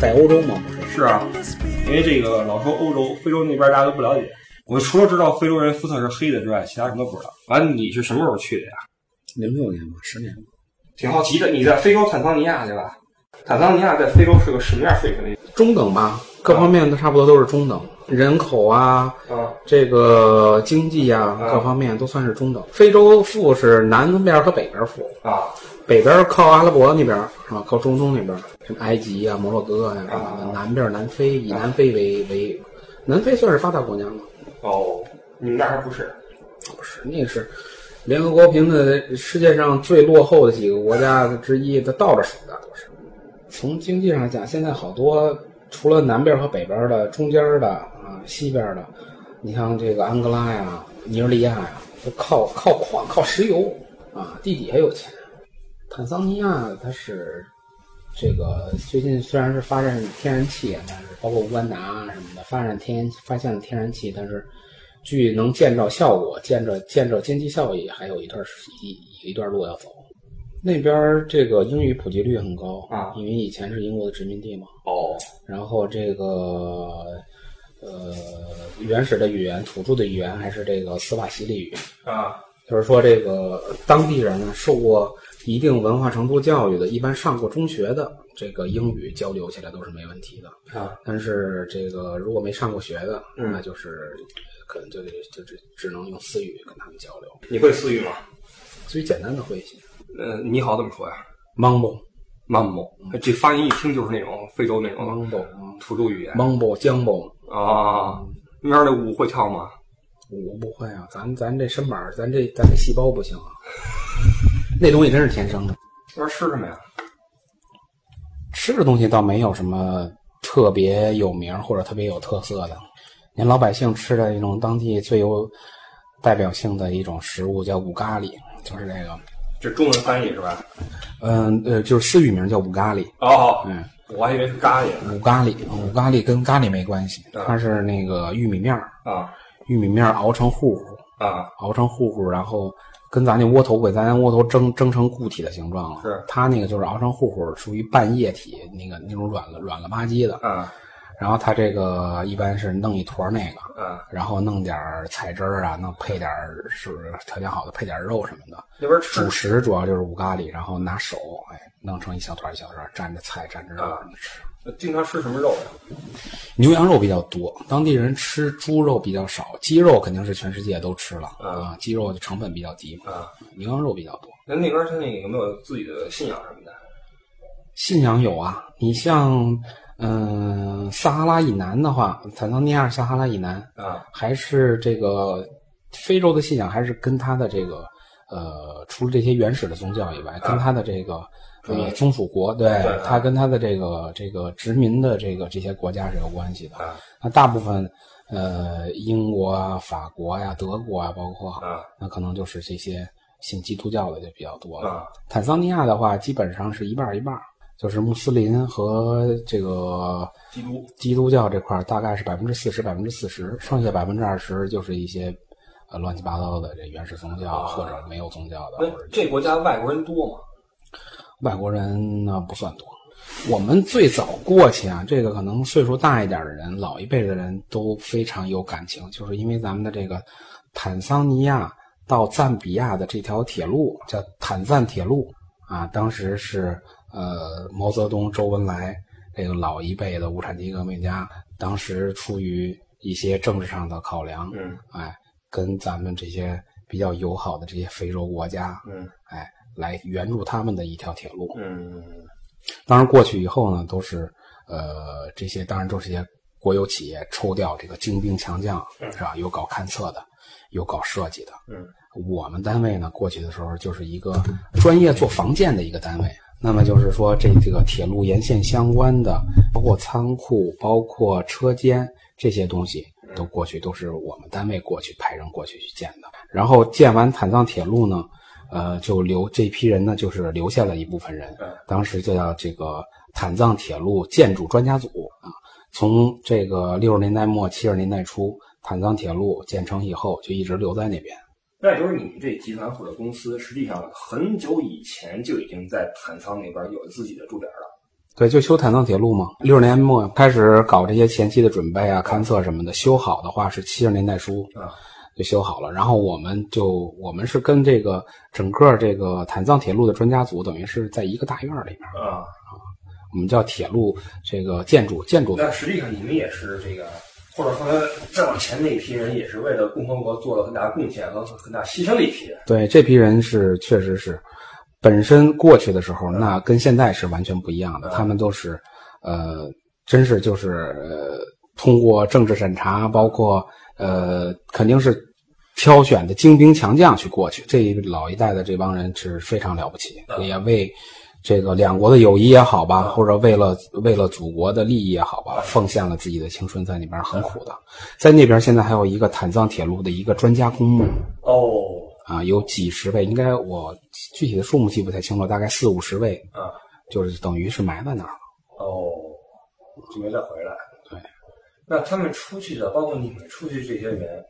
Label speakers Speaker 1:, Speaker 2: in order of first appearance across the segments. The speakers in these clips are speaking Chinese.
Speaker 1: 在欧洲吗？不是，
Speaker 2: 是啊，因为这个老说欧洲、非洲那边大家都不了解。我除了知道非洲人肤色是黑的之外，其他什么都不知道。完了，你是什么时候去的呀？
Speaker 1: 零六年吧，十年吧。
Speaker 2: 挺好奇的，你在非洲坦桑尼亚对吧？坦桑尼亚在非洲是个什么样水平的？
Speaker 1: 中等吧，各方面都差不多都是中等，人口啊，
Speaker 2: 啊
Speaker 1: 这个经济啊，
Speaker 2: 啊
Speaker 1: 各方面都算是中等。非洲富是南边和北边富，
Speaker 2: 啊
Speaker 1: 北边靠阿拉伯那边是吧？靠中东那边，什么埃及啊、摩洛哥呀、
Speaker 2: 啊
Speaker 1: 南边南非以南非为为，南非算是发达国家吗？
Speaker 2: 哦，你们那儿还不是？
Speaker 1: 不是，那个是联合国评的世界上最落后的几个国家之一，它倒着数的都是。从经济上讲，现在好多除了南边和北边的，中间的啊，西边的，你像这个安哥拉呀、尼日利亚呀，都靠靠矿、靠石油啊，地底下有钱。坦桑尼亚它是这个最近虽然是发展天然气，但是包括乌干达啊什么的发展天然发现了天然气，但是距能见着效果、见着见着经济效益还有一段时一一段路要走。那边这个英语普及率很高
Speaker 2: 啊
Speaker 1: 因为以前是英国的殖民地嘛。
Speaker 2: 哦
Speaker 1: 然后这个呃原始的语言、土著的语言还是这个斯瓦希里语，
Speaker 2: 啊
Speaker 1: 就是说这个当地人呢受过一定文化程度教育的，一般上过中学的，这个英语交流起来都是没问题的。
Speaker 2: 啊
Speaker 1: 但是这个如果没上过学的，
Speaker 2: 嗯
Speaker 1: 那就是可能就得就只只能用私语跟他们交流。
Speaker 2: 你会私语吗？
Speaker 1: 最简单的会一些
Speaker 2: 呃，你好怎么说呀
Speaker 1: Mambo、
Speaker 2: ？Mambo，这发音一听就是那种非洲那种土著语言
Speaker 1: Mambo、Jambo，
Speaker 2: 啊。那边的舞会跳吗？
Speaker 1: 舞不会啊，咱咱这身板儿，咱这咱这细胞不行啊。那东西真是天生的，
Speaker 2: 那边吃什么呀？
Speaker 1: 吃的东西倒没有什么特别有名或者特别有特色的。您老百姓吃的一种当地最有代表性的一种食物叫五咖喱，就是这个，
Speaker 2: 这中文翻译是吧？
Speaker 1: 嗯呃，就是私语名叫五咖喱，
Speaker 2: 哦，
Speaker 1: 嗯，
Speaker 2: 我还以为是咖喱。
Speaker 1: 五咖喱，五咖喱跟咖喱没关系，
Speaker 2: 啊
Speaker 1: 它是那个玉米面儿，
Speaker 2: 啊
Speaker 1: 玉米面儿熬成糊糊，
Speaker 2: 啊
Speaker 1: 熬成糊糊，然后跟咱那窝头给咱窝头蒸蒸成固体的形状了。
Speaker 2: 是
Speaker 1: 它那个就是熬成糊糊，属于半液体，那个那种软了软了吧唧的。
Speaker 2: 啊
Speaker 1: 然后它这个一般是弄一坨那个，
Speaker 2: 啊！
Speaker 1: 然后弄点儿菜汁儿啊，弄配点儿是条件好的配点肉什么的。
Speaker 2: 那边吃
Speaker 1: 主食主要就是五咖喱，然后拿手哎弄成一小团一小团，蘸着菜蘸着肉吃。
Speaker 2: 经常吃什么肉呀？
Speaker 1: 牛羊肉比较多，当地人吃猪肉比较少，鸡肉肯定是全世界都吃了
Speaker 2: 啊
Speaker 1: 啊，鸡肉的成本比较低嘛，
Speaker 2: 啊，
Speaker 1: 牛羊肉比较多。
Speaker 2: 那那边他那个有没有自己的信仰什么的？
Speaker 1: 信仰有啊，你像嗯、撒哈拉以南的话，坦桑尼亚撒哈拉以南，
Speaker 2: 啊
Speaker 1: 还是这个非洲的信仰，还是跟他的这个呃，除了这些原始的宗教以外，跟他的这个呃宗属国，对
Speaker 2: 对
Speaker 1: 他跟他的这个这个殖民的这个这些国家是有关系的。
Speaker 2: 啊。
Speaker 1: 那大部分呃，英国啊、法国呀、德国啊，包括
Speaker 2: 啊。
Speaker 1: 那可能就是这些信基督教的就比较多了。
Speaker 2: 啊。
Speaker 1: 坦桑尼亚的话，基本上是一半一半，就是穆斯林和这个
Speaker 2: 基督。
Speaker 1: 基督教这块大概是百分之四十、百分之四十，剩下百分之二十就是一些呃乱七八糟的这原始宗教、
Speaker 2: 啊。
Speaker 1: 或者没有宗教的，
Speaker 2: 那这国家外国人多吗？
Speaker 1: 外国人呢不算多。我们最早过去啊，这个可能岁数大一点的人，老一辈的人都非常有感情，就是因为咱们的这个坦桑尼亚到赞比亚的这条铁路叫坦赞铁路啊，当时是呃毛泽东、周恩来这个老一辈的无产阶级革命家，当时出于一些政治上的考量，
Speaker 2: 嗯
Speaker 1: 哎，跟咱们这些比较友好的这些非洲国家，
Speaker 2: 嗯
Speaker 1: 哎，来援助他们的一条铁路。
Speaker 2: 嗯
Speaker 1: 当然过去以后呢，都是呃这些当然都是一些国有企业抽调这个精兵强将，是吧？有搞勘测的，有搞设计的。
Speaker 2: 嗯
Speaker 1: 我们单位呢，过去的时候就是一个专业做防建的一个单位。那么就是说，这这个铁路沿线相关的，包括仓库、包括车间这些东西，都过去都是我们单位过去派人过去去建的。然后建完坦藏铁路呢，呃，就留这批人呢，就是留下了一部分人
Speaker 2: 嗯，
Speaker 1: 当时就叫这个坦藏铁路建筑专家组啊。从这个六十年代末七十年代初，坦藏铁路建成以后，就一直留在那边。
Speaker 2: 那也就是你们这集团或者公司，实际上很久以前就已经在坦桑那边有自己的驻点了。
Speaker 1: 对，就修坦藏铁路嘛。六十年末开始搞这些前期的准备啊、勘测什么的，修好的话是七十年代初
Speaker 2: 啊
Speaker 1: 就修好了。然后我们就我们是跟这个整个这个坦藏铁路的专家组，等于是在一个大院里面，
Speaker 2: 啊。
Speaker 1: 我们叫铁路这个建筑建筑组。
Speaker 2: 那实际上你们也是这个，或者说再往前那一批人，也是为了共和国做了很大贡献和很大牺牲的一批人。
Speaker 1: 对，这批人是确实是，本身过去的时候，那跟现在是完全不一样的。他们都是，呃，真是就是呃，通过政治审查，包括呃，肯定是挑选的精兵强将去过去。这一老一代的这帮人是非常了不起，也为这个两国的友谊也好吧，或者为了为了祖国的利益也好吧，奉献了自己的青春，在那边很苦的。在那边现在还有一个坦藏铁路的一个专家公墓。
Speaker 2: 哦，
Speaker 1: 啊，有几十位，应该我具体的数目记不太清楚，大概四五十位，
Speaker 2: 啊，
Speaker 1: 就是等于是埋在那儿了。
Speaker 2: 哦，就没再回来。
Speaker 1: 对，
Speaker 2: 那他们出去的，包括你们出去这些人，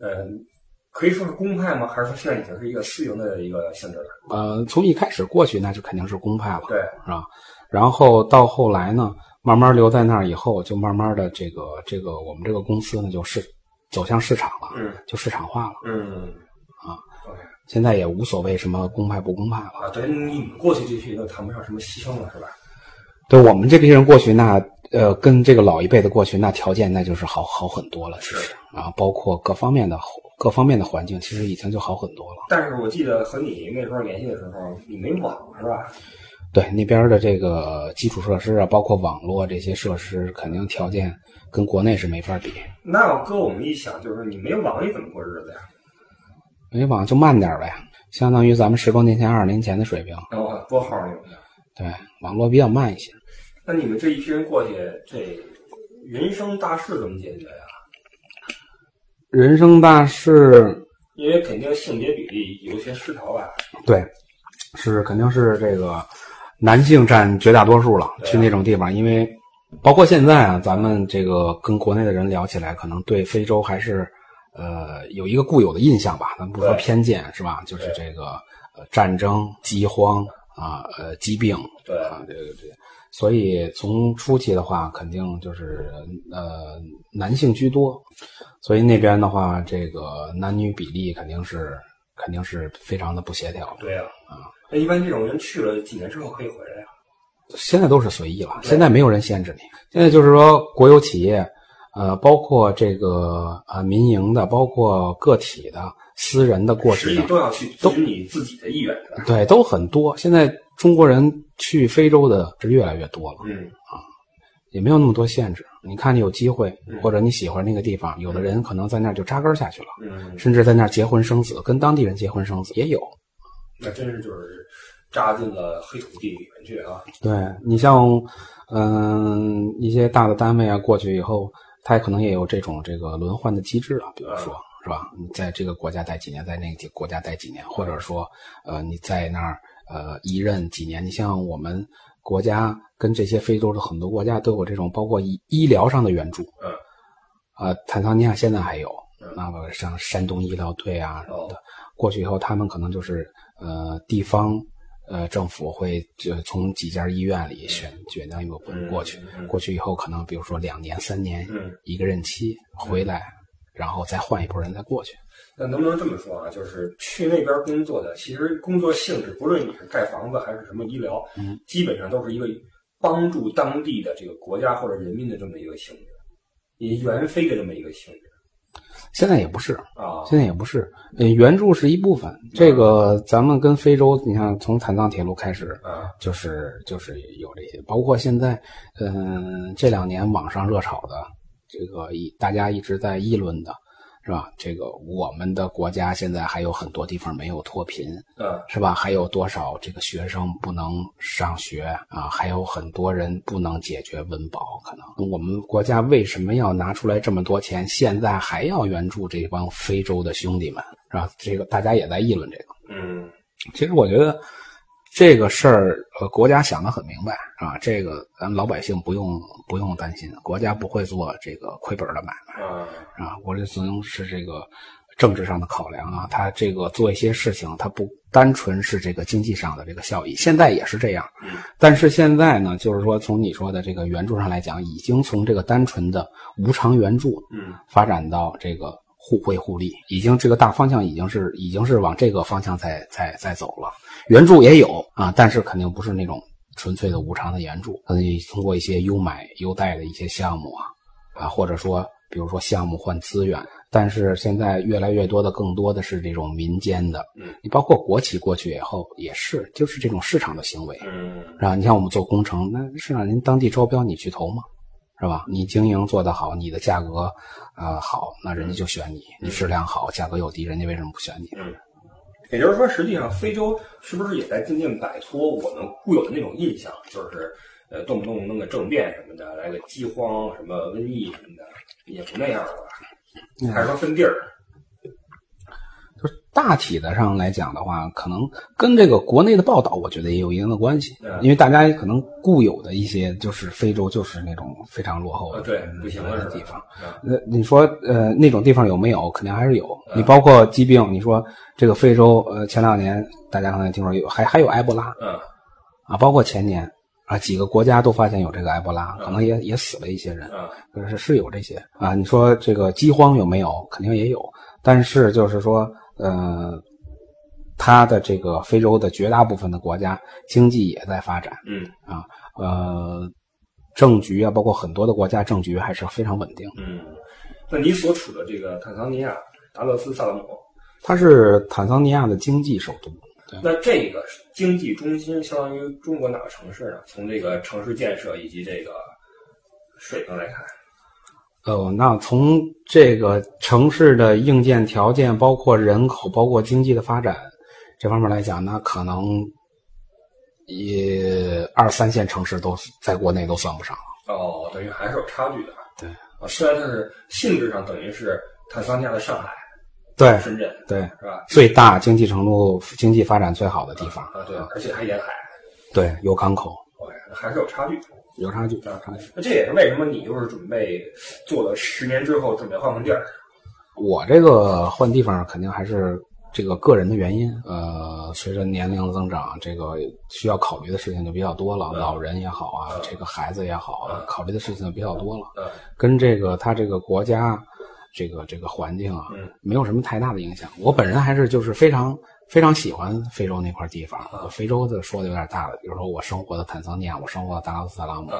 Speaker 2: 嗯、可以说是公派吗？还是说现在已经是一个私营的一个性质了？
Speaker 1: 呃，从一开始过去，那就肯定是公派了，
Speaker 2: 对，
Speaker 1: 是吧？然后到后来呢，慢慢留在那儿以后，就慢慢的这个这个我们这个公司呢，就是走向市场了，
Speaker 2: 嗯
Speaker 1: 就市场化了。
Speaker 2: 嗯，
Speaker 1: 啊现在也无所谓什么公派不公派了。
Speaker 2: 啊，对，你们过去这些都谈不上什么牺牲了，是吧？
Speaker 1: 对我们这批人过去，那呃，跟这个老一辈的过去，那条件那就是好好很多了，其实啊，包括各方面的各方面的环境，其实已经就好很多了。
Speaker 2: 但是我记得和你那时候联系的时候，你没网是吧？
Speaker 1: 对那边的这个基础设施啊，包括网络这些设施，肯定条件跟国内是没法比。
Speaker 2: 那要搁我们一想，就是你没网，你怎么过日子呀？
Speaker 1: 没网就慢点呗，相当于咱们十多年前、二十年前的水平。
Speaker 2: 然后拨号那种的。
Speaker 1: 对，网络比较慢一些。
Speaker 2: 那你们这一批人过去，这人生大事怎么解决呀？
Speaker 1: 人生大事，
Speaker 2: 因为肯定性别比例有些失调吧？
Speaker 1: 对，是肯定是这个男性占绝大多数了。
Speaker 2: 啊
Speaker 1: 去那种地方，因为包括现在啊，咱们这个跟国内的人聊起来，可能对非洲还是呃有一个固有的印象吧。咱不说偏见是吧？就是这个呃战争、饥荒啊、呃疾病
Speaker 2: 对
Speaker 1: 啊，这个这个。所以从初期的话，肯定就是呃男性居多，所以那边的话，这个男女比例肯定是肯定是非常的不协调的。
Speaker 2: 对呀、啊。那一般这种人去了几年之后可以回来呀？
Speaker 1: 现在都是随意了，现在没有人限制你。现在就是说，国有企业，呃，包括这个呃民营的，包括个体的、私人的过
Speaker 2: 实
Speaker 1: 去
Speaker 2: 都要去遵循你自己的意愿的。
Speaker 1: 对，都很多。现在中国人去非洲的是越来越多了，
Speaker 2: 嗯啊，
Speaker 1: 也没有那么多限制。你看，你有机会
Speaker 2: 嗯，
Speaker 1: 或者你喜欢那个地方，有的人可能在那儿就扎根下去了，
Speaker 2: 嗯，
Speaker 1: 甚至在那儿结婚生子，跟当地人结婚生子也有。
Speaker 2: 那真是就是扎进了黑土地里面去啊。
Speaker 1: 对你像，嗯、一些大的单位啊，过去以后，它可能也有这种这个轮换的机制啊，比如说、是吧？你在这个国家待几年，在那个国家待几年，或者说，呃，你在那儿呃一任几年。你像我们国家跟这些非洲的很多国家都有这种，包括医医疗上的援助。
Speaker 2: 嗯。
Speaker 1: 呃，坦桑尼亚现在还有
Speaker 2: 嗯，
Speaker 1: 那么像山东医疗队啊什么的
Speaker 2: 哦，
Speaker 1: 过去以后，他们可能就是呃地方呃政府会就从几家医院里选选掉一部分人过去，过去以后可能比如说两年三年
Speaker 2: 嗯
Speaker 1: 一个任期回来，然后再换一波人再过去。
Speaker 2: 那能不能这么说啊？就是去那边工作的，其实工作性质，不论你是盖房子还是什么医疗，
Speaker 1: 嗯，
Speaker 2: 基本上都是一个帮助当地的这个国家或者人民的这么一个性质，也援非的这么一个性质
Speaker 1: 现在也不是，
Speaker 2: 啊。
Speaker 1: 现在也不是，呃，援助是一部分。这个咱们跟非洲，你看从坦藏铁路开始，
Speaker 2: 啊，
Speaker 1: 就是就是有这些，包括现在，嗯，这两年网上热炒的这个一大家一直在议论的，是吧？这个我们的国家现在还有很多地方没有脱贫，
Speaker 2: 嗯
Speaker 1: 是吧？还有多少这个学生不能上学啊？还有很多人不能解决温饱，可能我们国家为什么要拿出来这么多钱？现在还要援助这帮非洲的兄弟们，是吧？这个大家也在议论这个。
Speaker 2: 嗯
Speaker 1: 其实我觉得这个事儿，呃，国家想得很明白，是吧？这个咱老百姓不用不用担心，国家不会做这个亏本的买卖
Speaker 2: 啊
Speaker 1: 啊，我这只能是这个政治上的考量啊，他这个做一些事情，他不单纯是这个经济上的这个效益，现在也是这样。但是现在呢，就是说从你说的这个援助上来讲，已经从这个单纯的无偿援助，
Speaker 2: 嗯，
Speaker 1: 发展到这个互惠互利，已经这个大方向已经是已经是往这个方向在在在走了。援助也有啊，但是肯定不是那种纯粹的无偿的援助，可能通过一些优买优贷的一些项目啊啊，或者说比如说项目换资源。但是现在越来越多的，更多的是这种民间的，
Speaker 2: 嗯，
Speaker 1: 你包括国企过去以后也是，就是这种市场的行为，
Speaker 2: 嗯，
Speaker 1: 是吧？你像我们做工程，那市场您当地招标，你去投吗？是吧？你经营做得好，你的价格，呃，好，那人家就选你；你质量好，价格又低，人家为什么不选你？
Speaker 2: 嗯，也就是说，实际上非洲是不是也在渐渐摆脱我们固有的那种印象，就是呃，动不动弄个政变什么的，来个饥荒、什么瘟疫什么的，也不那样了吧？还是说分地儿？
Speaker 1: 就是大体的上来讲的话，可能跟这个国内的报道，我觉得也有一定的关系。因为大家可能固有的一些，就是非洲就是那种非常落后的
Speaker 2: 对不行的
Speaker 1: 地方。
Speaker 2: 那
Speaker 1: 你说呃那种地方有没有？肯定还是有。你包括疾病，你说这个非洲呃前两年大家可能听说有还还有埃博拉，
Speaker 2: 嗯
Speaker 1: 啊，包括前年啊几个国家都发现有这个埃博拉，可能也也死了一些人。
Speaker 2: 嗯，
Speaker 1: 是是有这些啊。你说这个饥荒有没有？肯定也有。但是就是说。呃，它的这个非洲的绝大部分的国家经济也在发展，
Speaker 2: 嗯
Speaker 1: 啊，呃，政局啊，包括很多的国家政局还是非常稳定。
Speaker 2: 嗯，那你所处的这个坦桑尼亚达勒斯萨拉姆，
Speaker 1: 它是坦桑尼亚的经济首都。
Speaker 2: 那这个经济中心相当于中国哪个城市呢？从这个城市建设以及这个水平来看。
Speaker 1: 呃，那从这个城市的硬件条件，包括人口，包括经济的发展这方面来讲，那可能也二三线城市都在国内都算不上了。
Speaker 2: 哦，等于还是有差距的。
Speaker 1: 对，
Speaker 2: 啊，虽然它是性质上等于是坦桑尼亚的上海，
Speaker 1: 对，
Speaker 2: 深圳，
Speaker 1: 对，
Speaker 2: 是吧？
Speaker 1: 最大经济程度、经济发展最好的地方
Speaker 2: 啊，对，而且还沿海，
Speaker 1: 对，有港口。
Speaker 2: 还是有差距。
Speaker 1: 有差距，有差距。
Speaker 2: 那这也是为什么你就是准备做了十年之后准备换换地儿？
Speaker 1: 我这个换地方肯定还是这个个人的原因。呃，随着年龄的增长，这个需要考虑的事情就比较多了。老人也好啊，这个孩子也好啊，考虑的事情就比较多了。跟这个他这个国家，这个这个环境啊，没有什么太大的影响。我本人还是就是非常。非常喜欢非洲那块地方，非洲的说的有点大了。比如说我生活的坦桑尼亚，我生活的达拉斯萨拉姆，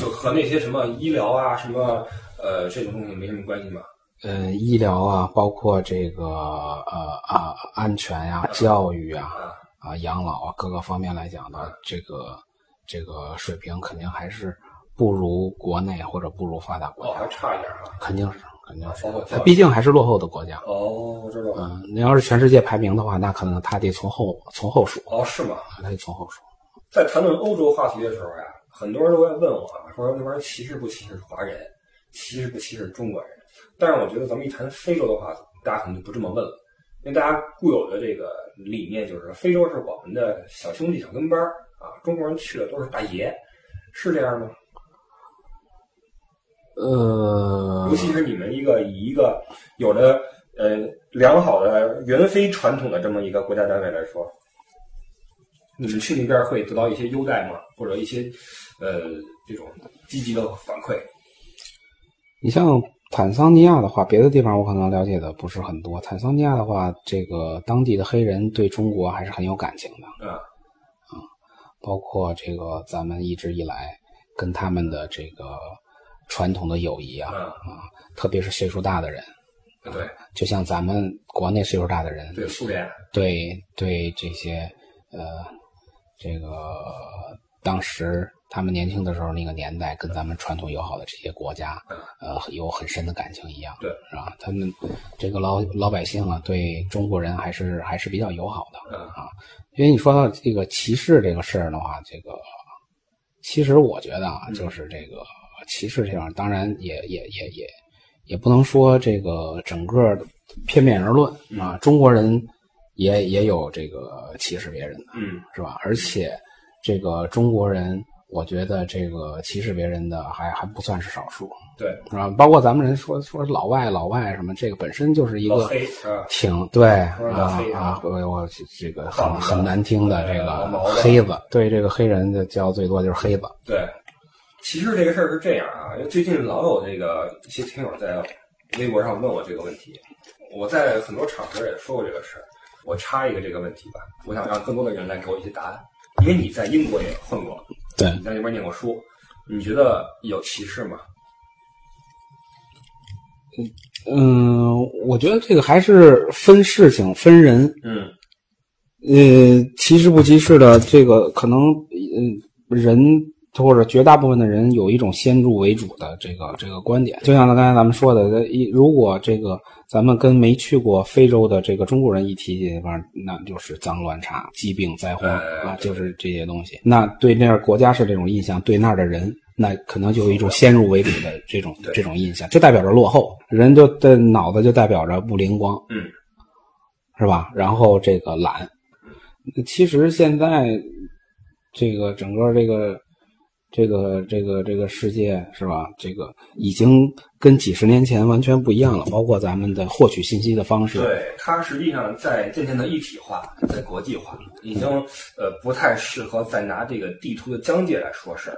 Speaker 2: 就和那些什么医疗啊、什么呃这种东西没什么关系吗？
Speaker 1: 呃，医疗啊，包括这个呃啊安全呀、教育啊、啊养老啊各个方面来讲呢，这个这个水平肯定还是不如国内或者不如发达国家，
Speaker 2: 还差一点啊，
Speaker 1: 肯定是。肯定是，它毕竟还是落后的国家。
Speaker 2: 哦，我知道。
Speaker 1: 嗯，你要是全世界排名的话，那可能它得从后从后数。
Speaker 2: 哦，是吗？
Speaker 1: 它得从后数。
Speaker 2: 在谈论欧洲话题的时候呀，很多人都在问我，说那边歧视不歧视华人，歧视不歧视中国人？但是我觉得咱们一谈非洲的话，大家可能就不这么问了，因为大家固有的这个理念就是非洲是我们的小兄弟、小跟班啊，中国人去的都是大爷，是这样吗？
Speaker 1: 呃，
Speaker 2: 尤其是你们一个以一个有着呃良好的原非传统的这么一个国家单位来说，你们去那边会得到一些优待吗？或者一些呃这种积极的反馈？
Speaker 1: 你像坦桑尼亚的话，别的地方我可能了解的不是很多。坦桑尼亚的话，这个当地的黑人对中国还是很有感情的。
Speaker 2: 嗯
Speaker 1: 啊，包括这个咱们一直以来跟他们的这个。传统的友谊啊啊，特别是岁数大的人，
Speaker 2: 对，
Speaker 1: 就像咱们国内岁数大的人，
Speaker 2: 对苏联，
Speaker 1: 对对这些呃，这个当时他们年轻的时候那个年代，跟咱们传统友好的这些国家，呃，有很深的感情一样，
Speaker 2: 对，
Speaker 1: 是吧？他们这个老老百姓啊，对中国人还是还是比较友好的，啊，因为你说到这个歧视这个事儿的话，这个其实我觉得啊，就是这个。歧视这样，当然也也也也也不能说这个整个片面而论啊。中国人也也有这个歧视别人的，
Speaker 2: 嗯，
Speaker 1: 是吧？而且这个中国人我觉得这个歧视别人的还还不算是少数，
Speaker 2: 对，
Speaker 1: 是吧？包括咱们人说说老外老外什么，这个本身就是一个？挺对啊啊，我我这个很很难听的这个黑子，对这个黑人的叫最多就是黑子，
Speaker 2: 对，其实这个事儿是这样啊，因为最近老有这个一些听友在微博上问我这个问题，我在很多场合也说过这个事儿。我插一个这个问题吧，我想让更多的人来给我一些答案，因为你在英国也混过，
Speaker 1: 对
Speaker 2: 你在那边念过书，你觉得有歧视吗？
Speaker 1: 嗯，我觉得这个还是分事情分人，
Speaker 2: 嗯
Speaker 1: 呃，歧视不歧视的这个可能，嗯、人或者绝大部分的人有一种先入为主的这个这个观点，就像刚才咱们说的，一如果这个咱们跟没去过非洲的这个中国人一提起这方，那就是脏乱差、疾病灾荒
Speaker 2: 哎
Speaker 1: 啊，就是这些东西。那对那儿国家是这种印象，对那儿的人。那可能就有一种先入为主的这种这种印象，就代表着落后，人就的脑子就代表着不灵光，
Speaker 2: 嗯，
Speaker 1: 是吧？然后这个懒，其实现在这个整个这个这个这个这个世界是吧？这个已经跟几十年前完全不一样了，包括咱们的获取信息的方式。
Speaker 2: 对，它实际上在渐渐的一体化，在国际化，已经呃不太适合再拿这个地图的疆界来说事儿。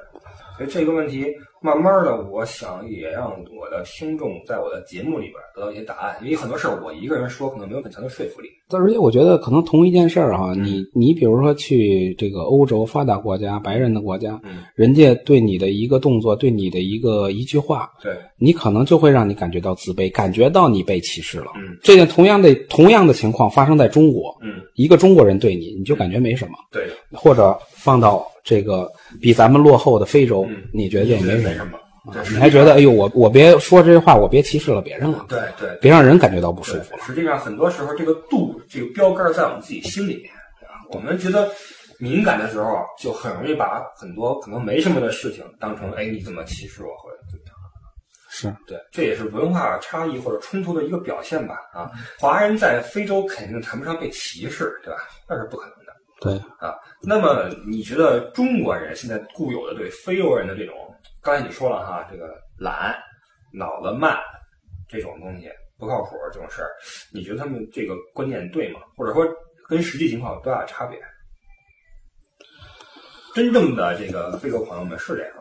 Speaker 2: 所以这个问题，慢慢的，我想也让我的听众在我的节目里边得到一些答案，因为很多事儿我一个人说可能没有很强的说服力。
Speaker 1: 而且我觉得可能同一件事儿哈，
Speaker 2: 嗯
Speaker 1: 你你比如说去这个欧洲发达国家、白人的国家，
Speaker 2: 嗯，
Speaker 1: 人家对你的一个动作、对你的一个一句话，
Speaker 2: 对，
Speaker 1: 你可能就会让你感觉到自卑，感觉到你被歧视了。
Speaker 2: 嗯
Speaker 1: 这件同样的同样的情况发生在中国，
Speaker 2: 嗯，
Speaker 1: 一个中国人对你，你就感觉没什么，
Speaker 2: 对，
Speaker 1: 或者放到这个比咱们落后的非洲，
Speaker 2: 嗯，
Speaker 1: 你觉得也没什么，
Speaker 2: 没什么，对，
Speaker 1: 你还觉得哎呦，我我别说这些话，我别歧视了别人了，
Speaker 2: 对对
Speaker 1: 别让人感觉到不舒服了。
Speaker 2: 实际上，很多时候这个度，这个标杆在我们自己心里面，我们觉得敏感的时候，就很容易把很多可能没什么的事情当成，哎，你怎么歧视我，或者怎么样？
Speaker 1: 是，
Speaker 2: 对，这也是文化差异或者冲突的一个表现吧。啊，华人在非洲肯定谈不上被歧视，对吧？那是不可能的
Speaker 1: 对，
Speaker 2: 啊。那么，你觉得中国人现在固有的对非洲人的这种，刚才你说了哈，这个懒、脑子慢这种东西不靠谱这种事儿，你觉得他们这个观念对吗？或者说跟实际情况有多大差别？真正的这个非洲朋友们是这样？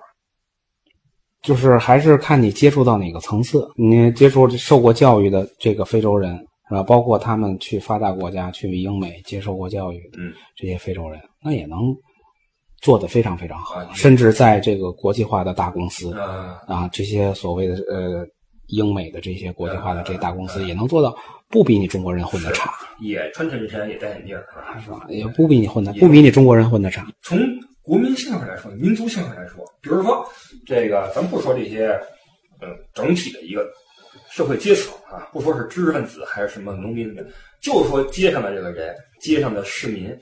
Speaker 1: 就是还是看你接触到哪个层次，你接触受过教育的这个非洲人是吧？包括他们去发达国家、去英美接受过教育
Speaker 2: 嗯，
Speaker 1: 这些非洲人，那也能做得非常非常好
Speaker 2: 啊，
Speaker 1: 甚至在这个国际化的大公司
Speaker 2: 呃，
Speaker 1: 啊，这些所谓的呃英美的这些国际化的这些大公
Speaker 2: 嗯
Speaker 1: 司，也能做到不比你中国人混得差，
Speaker 2: 也穿衬衫，也戴眼镜，是吧？
Speaker 1: 也不比你混的，不比你中国人混得差。
Speaker 2: 从国民性上来说，民族性上来说，比如说这个，咱不说这些，嗯，整体的一个社会阶层啊，不说是知识分子还是什么农民的，就说街上的这个人，街上的市民，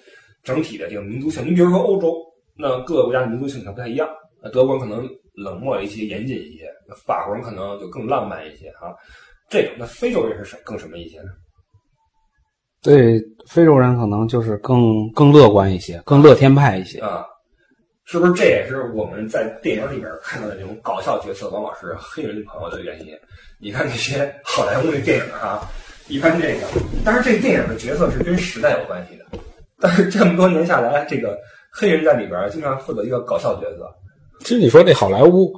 Speaker 2: 整体的这个民族性。你比如说欧洲，那各个国家的民族性可能不太一样，那德国人可能冷漠一些、严谨一些，那法国人可能就更浪漫一些啊。这种，那非洲人是什更什么一些呢？
Speaker 1: 对非洲人可能就是更更乐观一些，更乐天派一些。
Speaker 2: 啊，是不是这也是我们在电影里面看到的这种搞笑角色，往往是黑人朋友的原因？你看那些好莱坞的电影啊，一般这个，但是这电影的角色是跟时代有关系的，但是这么多年下来，这个黑人在里边经常负责一个搞笑角色。
Speaker 1: 其实你说这好莱坞，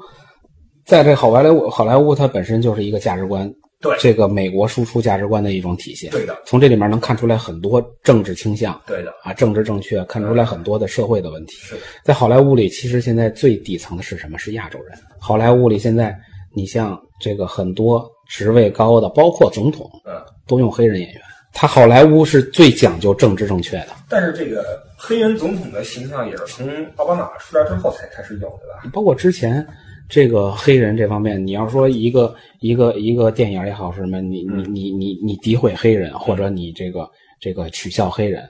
Speaker 1: 在这好莱坞，好莱坞它本身就是一个价值观，
Speaker 2: 对
Speaker 1: 这个美国输出价值观的一种体现。
Speaker 2: 对的，
Speaker 1: 从这里面能看出来很多政治倾向
Speaker 2: 对的，
Speaker 1: 啊，政治正确，看出来很多的社会的问题。
Speaker 2: 是的，
Speaker 1: 在好莱坞里，其实现在最底层的是什么？是亚洲人。好莱坞里现在，你像这个很多职位高的，包括总统，
Speaker 2: 嗯。
Speaker 1: 都用黑人演员。他好莱坞是最讲究政治正确的，
Speaker 2: 但是这个黑人总统的形象也是从奥巴马出来之后才开始有的吧？
Speaker 1: 包括之前这个黑人这方面，你要说一个一个一个电影也好是什么，你你你你你诋毁黑人，或者你这个这个取笑黑人，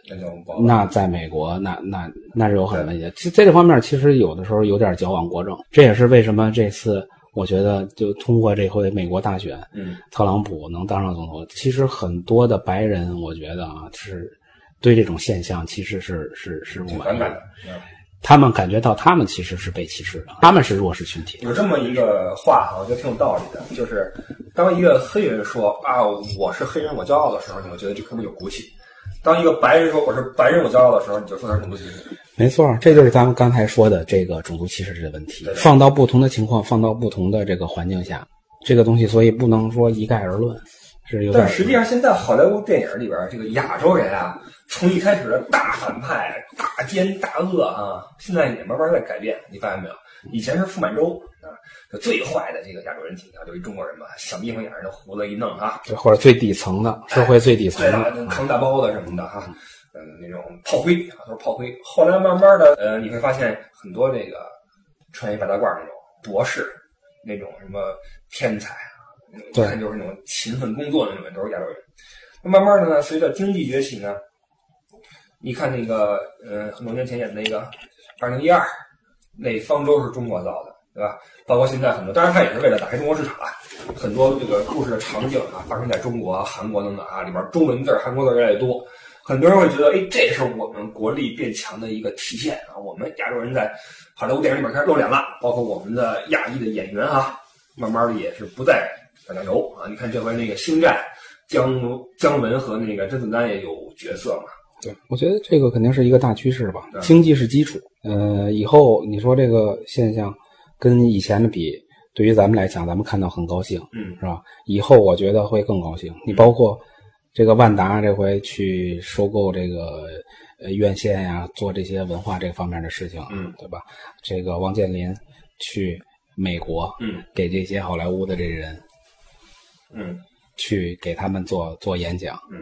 Speaker 2: 那
Speaker 1: 在美国，那那那是有很问题的。其在这方面，其实有的时候有点矫枉过正。这也是为什么这次我觉得，就通过这回美国大选，
Speaker 2: 嗯，
Speaker 1: 特朗普能当上总统，其实很多的白人，我觉得啊，是对这种现象其实是是是不满
Speaker 2: 的。嗯
Speaker 1: 他们感觉到他们其实是被歧视的，他们是弱势群体。
Speaker 2: 有这么一个话哈，我觉得挺有道理的，就是当一个黑人说啊我是黑人我骄傲的时候，你会觉得这哥们有骨气；当一个白人说我是白人我骄傲的时候，你就说他是种族歧视。
Speaker 1: 没错，这就是咱们刚才说的这个种族歧视这个问题。放到不同的情况，放到不同的这个环境下，这个东西所以不能说一概而论。是有点
Speaker 2: 但实际上，现在好莱坞电影里边，这个亚洲人啊，从一开始的大反派、大奸大恶啊，现在也慢慢在改变。你发现没有？以前是傅满洲啊，就最坏的这个亚洲人形象，就是一中国人嘛，小眯缝眼儿，那胡子一弄啊，
Speaker 1: 或者最底层的社会最底层的，
Speaker 2: 扛大包的什么的哈，嗯，那种炮灰啊，都是炮灰。后来慢慢的，呃，你会发现很多这个穿一白大褂那种博士，那种什么天才。一看就是那种勤奋工作的那种，都是亚洲人。那慢慢的呢，随着经济崛起呢，你看那个，呃，很多年前演的那个《二零一二》，那方舟是中国造的，对吧？包括现在很多，当然它也是为了打开中国市场啊。很多这个故事的场景啊，发生在中国、韩国等等啊，里边中文字、韩国字越来越多。很多人会觉得，哎，这是我们国力变强的一个体现啊！我们亚洲人在好莱坞电影里面开始露脸了，包括我们的亚裔的演员啊，慢慢的也是不再。打酱油啊！你看这回那个星战，姜姜文和那个甄子丹也有角色嘛？
Speaker 1: 对，我觉得这个肯定是一个大趋势吧。经济是基础，呃，以后你说这个现象跟以前的比，对于咱们来讲，咱们看到很高兴，
Speaker 2: 嗯，
Speaker 1: 是吧？以后我觉得会更高兴。你包括这个万达这回去收购这个呃院线呀，做这些文化这方面的事情，
Speaker 2: 嗯，
Speaker 1: 对吧？这个王健林去美国，
Speaker 2: 嗯，
Speaker 1: 给这些好莱坞的这人。
Speaker 2: 嗯，
Speaker 1: 去给他们做做演讲，
Speaker 2: 嗯，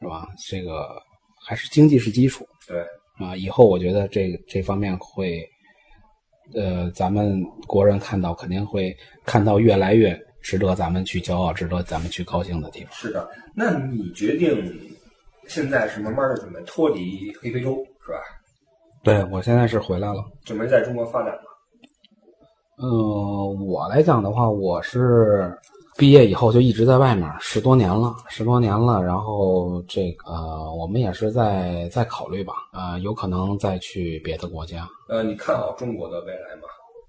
Speaker 1: 是吧？这个还是经济是基础，
Speaker 2: 对
Speaker 1: 啊。以后我觉得这这方面会，呃，咱们国人看到肯定会看到越来越值得咱们去骄傲、值得咱们去高兴的地方。
Speaker 2: 是的，那你决定现在是慢慢的准备脱离黑非洲，是吧？
Speaker 1: 对，我现在是回来了，
Speaker 2: 准备在中国发展了。
Speaker 1: 嗯，我来讲的话，我是。毕业以后就一直在外面，十多年了，十多年了。然后这个我们也是在在考虑吧，呃，有可能再去别的国家。
Speaker 2: 呃，你看好中国的未来吗？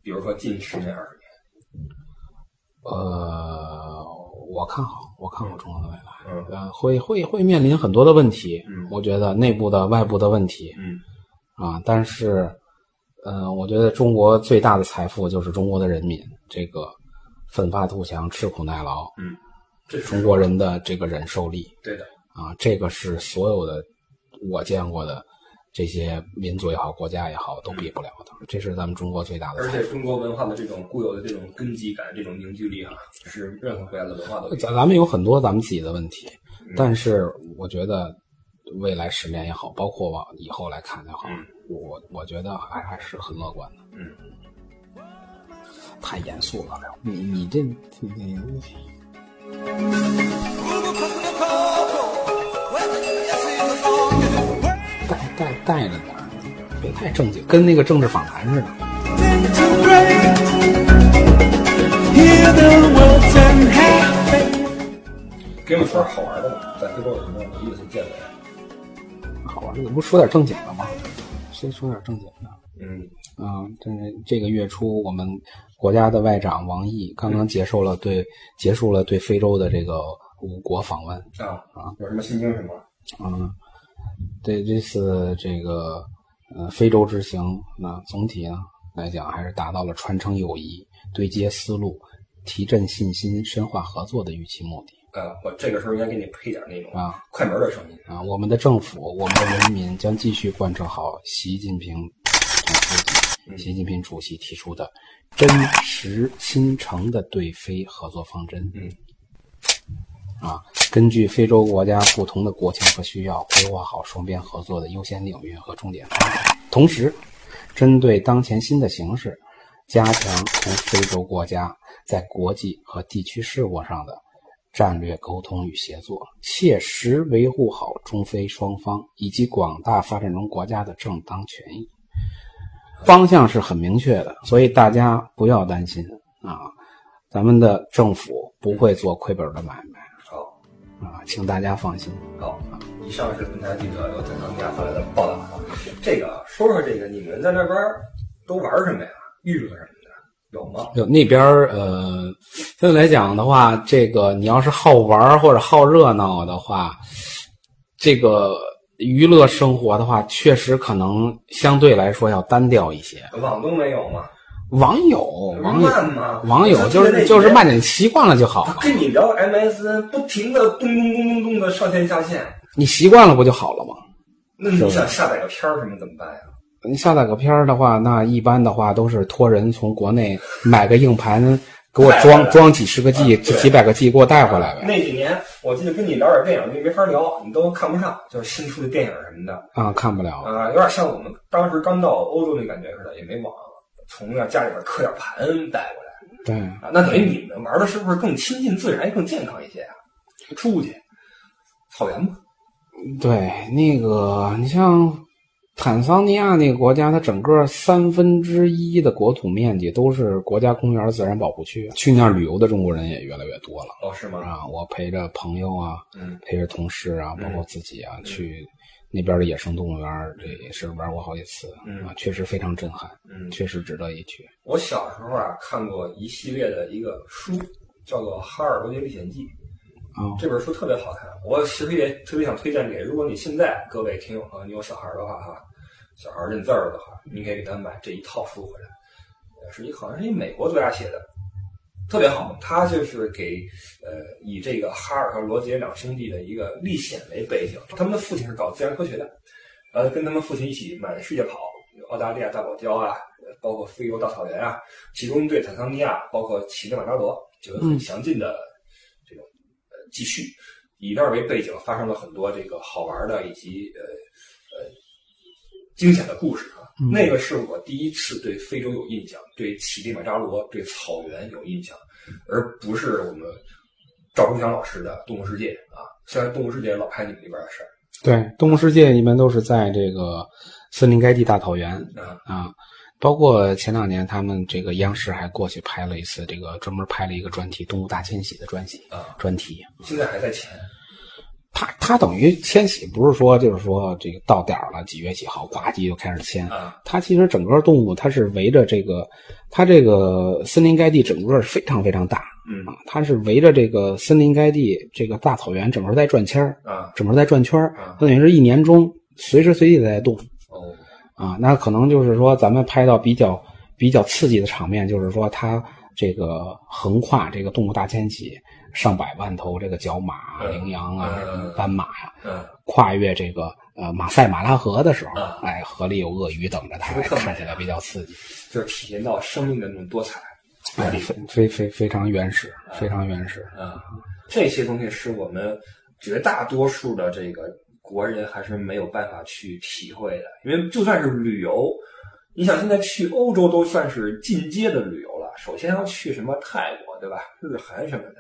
Speaker 2: 比如说近十年、二十
Speaker 1: 年？呃，我看好，我看好中国的未来。
Speaker 2: 嗯，
Speaker 1: 呃，会会会面临很多的问题。
Speaker 2: 嗯，
Speaker 1: 我觉得内部的、外部的问题。
Speaker 2: 嗯，
Speaker 1: 啊，但是，嗯，我觉得中国最大的财富就是中国的人民。这个。奋发图强，吃苦耐劳，
Speaker 2: 嗯，这是
Speaker 1: 中国人的这个忍受力，
Speaker 2: 对的
Speaker 1: 啊，这个是所有的我见过的这些民族也好，国家也好，都比不了的。这是咱们中国最大的。
Speaker 2: 而且中国文化的这种固有的这种根基感、这种凝聚力，啊，是任何国家的文化都。
Speaker 1: 咱咱们有很多咱们自己的问题，但是我觉得未来十年也好，包括往以后来看也好，我我觉得还还是很乐观的。
Speaker 2: 嗯。
Speaker 1: 太严肃了，你你这你带带带着点别太正经，跟那个政治访谈似的。
Speaker 2: 给我们说好玩的吧，在非洲有什么有意思见闻？
Speaker 1: 好玩的，不说点正经的吗？先说点正经的。
Speaker 2: 嗯。
Speaker 1: 啊，这这个月初，我们国家的外长王毅刚刚结束了对结束了对非洲的这个五国访问
Speaker 2: 啊
Speaker 1: 啊，
Speaker 2: 有什么新精神吗？
Speaker 1: 嗯，对这次这个呃非洲之行，那总体呢来讲还是达到了传承友谊、对接思路、提振信心、深化合作的预期目的。
Speaker 2: 啊，我这个时候应该给你配点那种
Speaker 1: 啊
Speaker 2: 快门的声音
Speaker 1: 啊。我们的政府，我们的人民将继续贯彻好习近平总书记。习近平主席提出的真实心诚的对非合作方针，
Speaker 2: 嗯，
Speaker 1: 啊，根据非洲国家不同的国情和需要，规划好双边合作的优先领域和重点方向。同时，针对当前新的形势，加强同非洲国家在国际和地区事务上的战略沟通与协作，切实维护好中非双方以及广大发展中国家的正当权益。方向是很明确的，所以大家不要担心啊，咱们的政府不会做亏本的买卖。
Speaker 2: 好，
Speaker 1: 啊，请大家放心。
Speaker 2: 好，以上是本台记者由坦桑尼亚发来的报道啊。这个说说这个，你们在那边都玩什么呀？娱乐什么的有吗？
Speaker 1: 有那边呃，相对来讲的话，这个你要是好玩或者好热闹的话，这个娱乐生活的话，确实可能相对来说要单调一些。
Speaker 2: 网都没有吗？
Speaker 1: 网友，网友？网友就是就是慢点习惯了就好了。
Speaker 2: 跟你聊 MSN，不停的咚咚咚咚咚的上线下线，
Speaker 1: 你习惯了不就好了吗？
Speaker 2: 那你想下载个片儿什么怎么办呀？
Speaker 1: 你下载个片儿的话，那一般的话都是托人从国内买个硬盘，给我装装几十个 G、几百个 G 给我带回来呗。
Speaker 2: 那几年我记得跟你聊点电影，你没法聊，你都看不上，就是新出的电影什么的
Speaker 1: 啊，看不了
Speaker 2: 啊，有点像我们当时刚到欧洲那感觉似的，也没网。从那家里边刻点盘带过来，
Speaker 1: 对
Speaker 2: 啊，那等于你们玩的是不是更亲近自然、更健康一些啊？出去草原嘛，
Speaker 1: 对，那个你像坦桑尼亚那个国家，它整个三分之一的国土面积都是国家公园、自然保护区，去那儿旅游的中国人也越来越多了。
Speaker 2: 哦，是吗？
Speaker 1: 啊，我陪着朋友啊，
Speaker 2: 嗯，
Speaker 1: 陪着同事啊，包括自己啊，去。那边的野生动物园，这也是玩过好几次，
Speaker 2: 嗯
Speaker 1: 啊，确实非常震撼，
Speaker 2: 嗯，
Speaker 1: 确实值得一去。
Speaker 2: 我小时候啊，看过一系列的一个书，叫做《哈尔罗杰历险记》，
Speaker 1: 啊，
Speaker 2: 这本书特别好看。我其实也特别想推荐给，如果你现在各位听友朋友，你有小孩的话哈，小孩认字儿的话，你可以给他买这一套书回来，是一好像是一美国作家写的。特别好，他就是给呃以这个哈尔和罗杰两兄弟的一个历险为背景，他们的父亲是搞自然科学的，呃，跟他们父亲一起满世界跑，澳大利亚大堡礁啊，包括非洲大草原啊，其中对坦桑尼亚，包括乞力马扎罗，就有很详尽的呃记叙，以那儿为背景，发生了很多这个好玩的以及呃呃惊险的故事啊。那个是我第一次对非洲有印象，对乞力马扎罗、对草原有印象，而不是我们赵忠祥老师的《动物世界》啊。虽然《动物世界》老拍你们那边的事儿，
Speaker 1: 对，《动物世界》一般都是在这个森林该地大草原
Speaker 2: 啊
Speaker 1: 啊，包括前两年他们这个央视还过去拍了一次，这个专门拍了一个专题《动物大迁徙》的专题
Speaker 2: 啊。
Speaker 1: 专题。
Speaker 2: 现在还在前。
Speaker 1: 它它等于迁徙，不是说就是说这个到点儿了几月几号呱唧就开始迁。
Speaker 2: 啊，
Speaker 1: 它其实整个动物它是围着这个，它这个森林该地整个非常非常大。
Speaker 2: 嗯。
Speaker 1: 啊，它是围着这个森林该地这个大草原整个在转圈儿，
Speaker 2: 啊。
Speaker 1: 整个在转圈儿
Speaker 2: 啊，
Speaker 1: 它等于是一年中随时随地在动。
Speaker 2: 哦
Speaker 1: 啊。那可能就是说咱们拍到比较比较刺激的场面，就是说它这个横跨这个动物大迁徙。上百万头这个角马、羚羊啊、斑马呀，
Speaker 2: 嗯，
Speaker 1: 跨越这个呃马赛马拉河的时候，
Speaker 2: 啊
Speaker 1: 哎，河里有鳄鱼等着它，
Speaker 2: 是不是特美
Speaker 1: 看起来比较刺激，
Speaker 2: 就是体现到生命的那种多彩。
Speaker 1: 哎，非非非非常原始，非常原始。
Speaker 2: 啊，这些东西是我们绝大多数的这个国人还是没有办法去体会的，因为就算是旅游，你想现在去欧洲都算是进阶的旅游了，首先要去什么泰国，对吧？日韩什么的。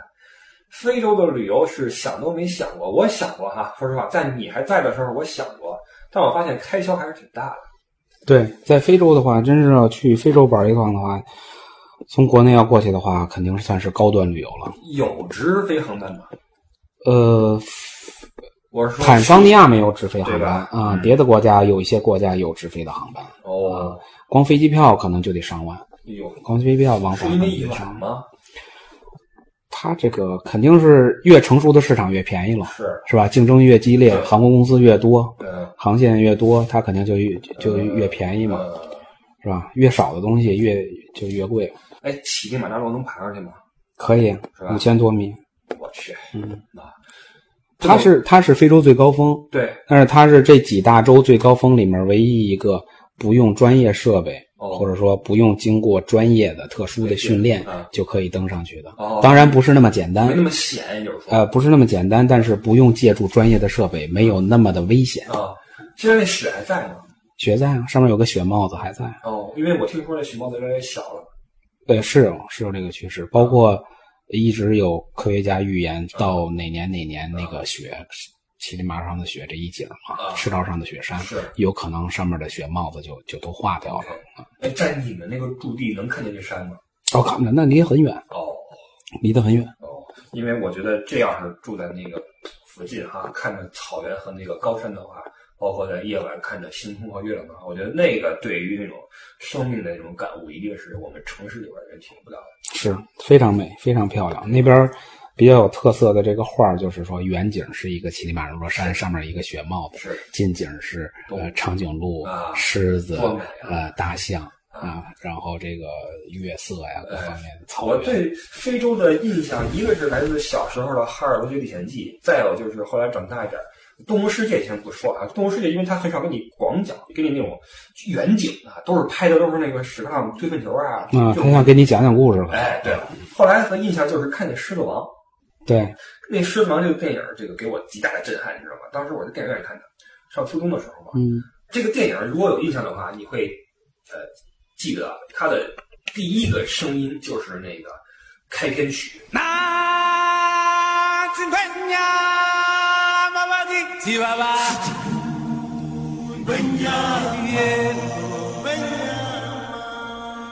Speaker 2: 非洲的旅游是想都没想过，我想过哈，说实话，在你还在的时候，我想过，但我发现开销还是挺大的。
Speaker 1: 对，在非洲的话，真是要去非洲玩一趟的话，从国内要过去的话，肯定算是高端旅游了。
Speaker 2: 有直飞航班吗？
Speaker 1: 呃，
Speaker 2: 我是说
Speaker 1: 坦桑尼亚没有直飞航班啊，
Speaker 2: 嗯
Speaker 1: 别的国家有一些国家有直飞的航班，
Speaker 2: 哦，
Speaker 1: 光飞机票可能就得上万，
Speaker 2: 有
Speaker 1: 光飞机票往返就上万。
Speaker 2: 吗？
Speaker 1: 它这个肯定是越成熟的市场越便宜了，
Speaker 2: 是，
Speaker 1: 是吧？竞争越激烈，航空公司越多，
Speaker 2: 嗯，
Speaker 1: 航线越多，它肯定就越就越便宜嘛，
Speaker 2: 呃
Speaker 1: 是吧？越少的东西越就越贵，
Speaker 2: 哎，乞力马扎罗能爬上去吗？
Speaker 1: 可以五千多米，
Speaker 2: 我去，
Speaker 1: 嗯，
Speaker 2: 啊，
Speaker 1: 它是它是非洲最高峰，
Speaker 2: 对，
Speaker 1: 但是它是这几大洲最高峰里面唯一一个不用专业设备，
Speaker 2: 哦
Speaker 1: 或者说不用经过专业的特殊的训练
Speaker 2: 嗯
Speaker 1: 就可以登上去的。
Speaker 2: 哦
Speaker 1: 当然不是那么简单
Speaker 2: 没，那么险，就是说
Speaker 1: 呃，不是那么简单，但是不用借助专业的设备，没有那么的危险。
Speaker 2: 啊，现在那雪还在吗？
Speaker 1: 雪在啊，上面有个雪帽子还在。
Speaker 2: 哦，因为我听说那雪帽子越来越小了。
Speaker 1: 对，是有是有这个趋势，包括一直有科学家预言，到哪年哪年那个雪，乞力马扎上的雪这一景嘛，
Speaker 2: 啊
Speaker 1: 赤道上的雪山
Speaker 2: 是
Speaker 1: 有可能上面的雪帽子就就都化掉了。
Speaker 2: 哎，在你们那个驻地能看见这山吗？
Speaker 1: 哦，看不见那离得很远，
Speaker 2: 哦
Speaker 1: 离得很远。
Speaker 2: 哦，因为我觉得这要是住在那个附近哈，看着草原和那个高山的话，包括在夜晚看着星空和月亮的话，我觉得那个对于那种生命的那种感悟，一定是我们城市里边人体会不到的。
Speaker 1: 是非常美，非常漂亮。那边比较有特色的这个画，就是说远景是一个乞力马扎罗山，上面一个雪帽子；
Speaker 2: 是
Speaker 1: 近景是呃长颈鹿、
Speaker 2: 啊
Speaker 1: 狮子
Speaker 2: 啊、
Speaker 1: 呃大象啊，然后这个月色呀各方面的草原。
Speaker 2: 我对非洲的印象，一个是来自小时候的《哈尔罗杰历险记》，再有就是后来长大一点，《动物世界》先不说啊，《动物世界》因为它很少给你广角，给你那种远景啊，都是拍的都是那个屎壳郎推粪球啊。
Speaker 1: 啊，
Speaker 2: 就
Speaker 1: 他想给你讲讲故事了。
Speaker 2: 哎，对了，后来的印象就是看见《狮子王》，
Speaker 1: 对，
Speaker 2: 那《狮子王》这个电影，这个给我极大的震撼，你知道吗？当时我在电影院看的，上初中的时候吧。
Speaker 1: 嗯，
Speaker 2: 这个电影如果有印象的话，你会呃记得它的第一个声音就是那个开篇曲。
Speaker 3: Natsikwenya 西爸爸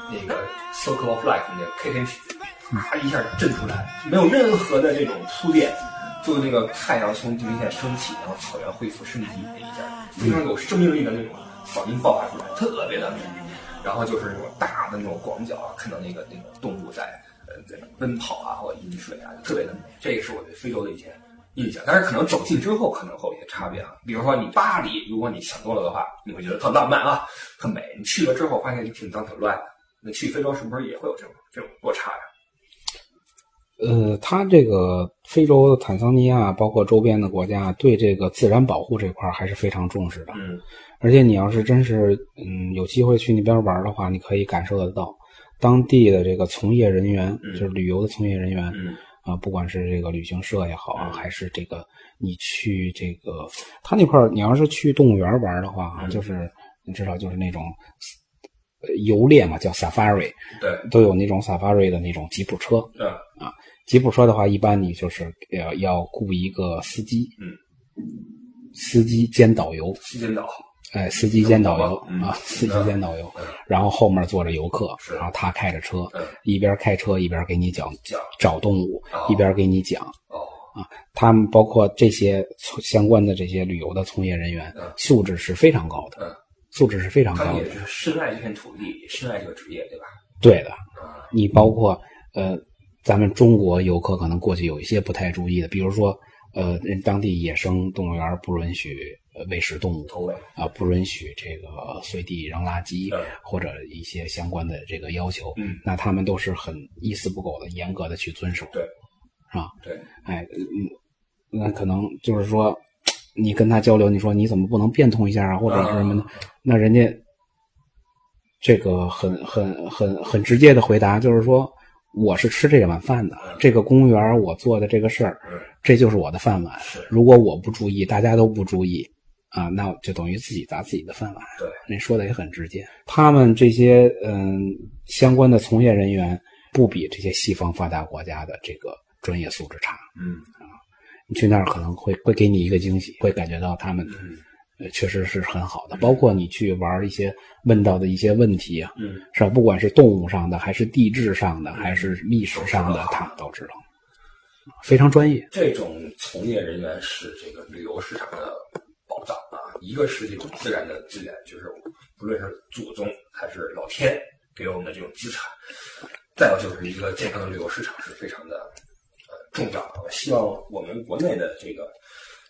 Speaker 2: 那个《Circle of Life》那个 K K 曲，啪一下震出来，没有任何的这种铺垫，就那个太阳从地平线升起，然后草原恢复生机，那一下非常有生命力的那种嗓音爆发出来，特别的美。然后就是那种大的那种广角啊，看到那个那个动物在呃在奔跑啊或者饮水啊，特别的美。这个是我对非洲的一些印象，但是可能走近之后可能会有一些差别啊。比如说你巴黎，如果你想多了的话，你会觉得特浪漫啊，特美。你去了之后发现你挺脏挺乱的。那去非洲是不是也会有这种这种落差呀？
Speaker 1: 呃，它这个非洲、坦桑尼亚，包括周边的国家，对这个自然保护这块还是非常重视的。
Speaker 2: 嗯
Speaker 1: 而且你要是真是嗯有机会去那边玩的话，你可以感受得到当地的这个从业人员，
Speaker 2: 嗯
Speaker 1: 就是旅游的从业人员
Speaker 2: 嗯
Speaker 1: 啊，不管是这个旅行社也好还是这个你去这个他那块儿，你要是去动物园玩的话就是你知道，就是那种呃游猎嘛，叫 safari，
Speaker 2: 对，
Speaker 1: 都有那种 safari 的那种吉普车。
Speaker 2: 嗯。
Speaker 1: 吉普车的话，一般你就是要要雇一个司机，
Speaker 2: 嗯，
Speaker 1: 司机兼导游，
Speaker 2: 西间岛，
Speaker 1: 哎，司机兼导游
Speaker 2: 嗯
Speaker 1: 啊，司机兼导游
Speaker 2: 嗯，
Speaker 1: 然后后面坐着游客，然后他开着车
Speaker 2: 嗯，
Speaker 1: 一边开车一边给你讲
Speaker 2: 讲
Speaker 1: 找动物
Speaker 2: 哦，
Speaker 1: 一边给你讲。
Speaker 2: 哦，
Speaker 1: 他们包括这些从相关的这些旅游的从业人员
Speaker 2: 嗯，
Speaker 1: 素质是非常高的，
Speaker 2: 嗯，
Speaker 1: 素质是非常
Speaker 2: 高的也
Speaker 1: 高的。
Speaker 2: 是深爱这片土地，深爱这个职业，对吧？
Speaker 1: 对的，
Speaker 2: 啊，
Speaker 1: 你包括呃，咱们中国游客可能过去有一些不太注意的，比如说呃，人当地野生动物园不允许呃喂食动物，啊，不允许这个随地扔垃圾
Speaker 2: 嗯
Speaker 1: 或者一些相关的这个要求，
Speaker 2: 嗯
Speaker 1: 那他们都是很一丝不苟的、严格的去遵守，
Speaker 2: 对，
Speaker 1: 是吧？
Speaker 2: 对，
Speaker 1: 哎，嗯，那可能就是说，你跟他交流，你说你怎么不能变通一下啊，或者是什么的，那人家这个很很很很直接的回答就是说，我是吃这碗饭的，这个公务员我做的这个事儿，
Speaker 2: 嗯，
Speaker 1: 这就是我的饭碗。如果我不注意，大家都不注意啊，那就等于自己砸自己的饭碗。
Speaker 2: 对，
Speaker 1: 那说的也很直接。他们这些嗯相关的从业人员不比这些西方发达国家的这个专业素质差。
Speaker 2: 嗯啊
Speaker 1: 你去那儿可能会会给你一个惊喜，会感觉到他们
Speaker 2: 嗯
Speaker 1: 呃确实是很好的。包括你去玩一些问到的一些问题啊，
Speaker 2: 嗯，
Speaker 1: 是吧？不管是动物上的，还是地质上的，还是历史上的他们都知道，非常专业。
Speaker 2: 这种从业人员是这个旅游市场的宝藏啊！一个是这种自然的资源，就是不论是祖宗还是老天给我们的这种资产，再有就是一个健康的旅游市场是非常的呃重要的。我希望我们国内的这个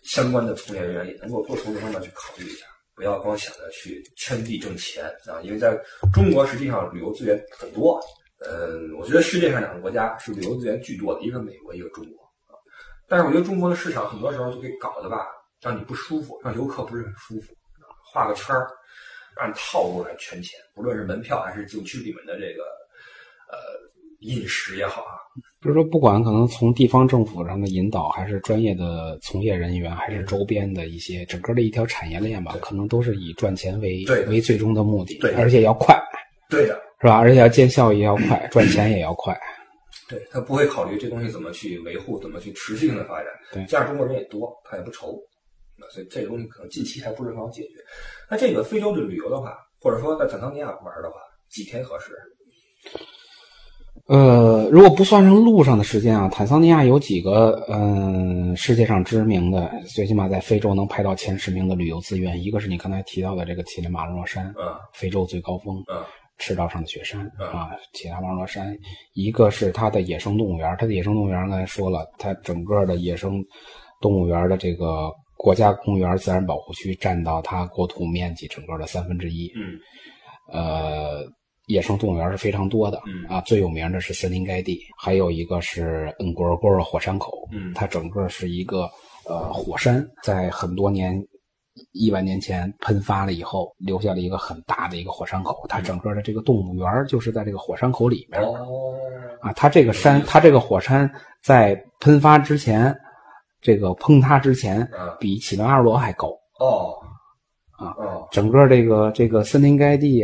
Speaker 2: 相关的从业人员也能够多从这方面去考虑一下，不要光想着去圈地挣钱啊！因为在中国实际上旅游资源很多，嗯，我觉得世界上两个国家是旅游资源巨多的，一个美国，一个中国啊。但是我觉得中国的市场很多时候就给搞的吧，让你不舒服，让游客不是很舒服，啊画个圈儿，按套路来圈钱，不论是门票还是景区里面的这个呃饮食也好啊，
Speaker 1: 就是说，不管可能从地方政府上的引导，还是专业的从业人员，还是周边的一些整个的一条产业链吧，可能都是以赚钱为
Speaker 2: 对
Speaker 1: 为最终的目的，
Speaker 2: 对
Speaker 1: 而且要快，
Speaker 2: 对的，
Speaker 1: 是吧？而且要见效也要快，赚钱也要快。
Speaker 2: 对他不会考虑这东西怎么去维护，怎么去持续性的发展。
Speaker 1: 对
Speaker 2: 加上中国人也多，他也不愁，那所以这个东西可能近期还不是很好解决。那这个非洲的旅游的话，或者说在坦桑尼亚玩的话，几天合适？
Speaker 1: 呃，如果不算上路上的时间啊，坦桑尼亚有几个嗯世界上知名的，最起码在非洲能排到前十名的旅游资源，一个是你刚才提到的这个乞力马扎罗山，
Speaker 2: 嗯
Speaker 1: 非洲最高峰，
Speaker 2: 嗯
Speaker 1: 赤道上的雪山
Speaker 2: 嗯
Speaker 1: 啊，乞力马扎罗山；一个是它的野生动物园，它的野生动物园刚才说了，它整个的野生动物园的这个国家公园自然保护区占到它国土面积整个的三分之一，
Speaker 2: 嗯
Speaker 1: 呃，野生动物园是非常多的，
Speaker 2: 嗯
Speaker 1: 啊，最有名的是森林盖地，还有一个是恩格尔戈尔火山口，
Speaker 2: 嗯
Speaker 1: 它整个是一个呃火山，在很多年。亿万年前喷发了以后，留下了一个很大的一个火山口。它整个的这个动物园就是在这个火山口里面、
Speaker 2: 哦
Speaker 1: 啊。它这个山，它这个火山在喷发之前，这个崩塌之前，
Speaker 2: 嗯。
Speaker 1: 比乞力马扎罗还高。
Speaker 2: 哦。
Speaker 1: 啊
Speaker 2: 哦。
Speaker 1: 整个这个这个森林盖地，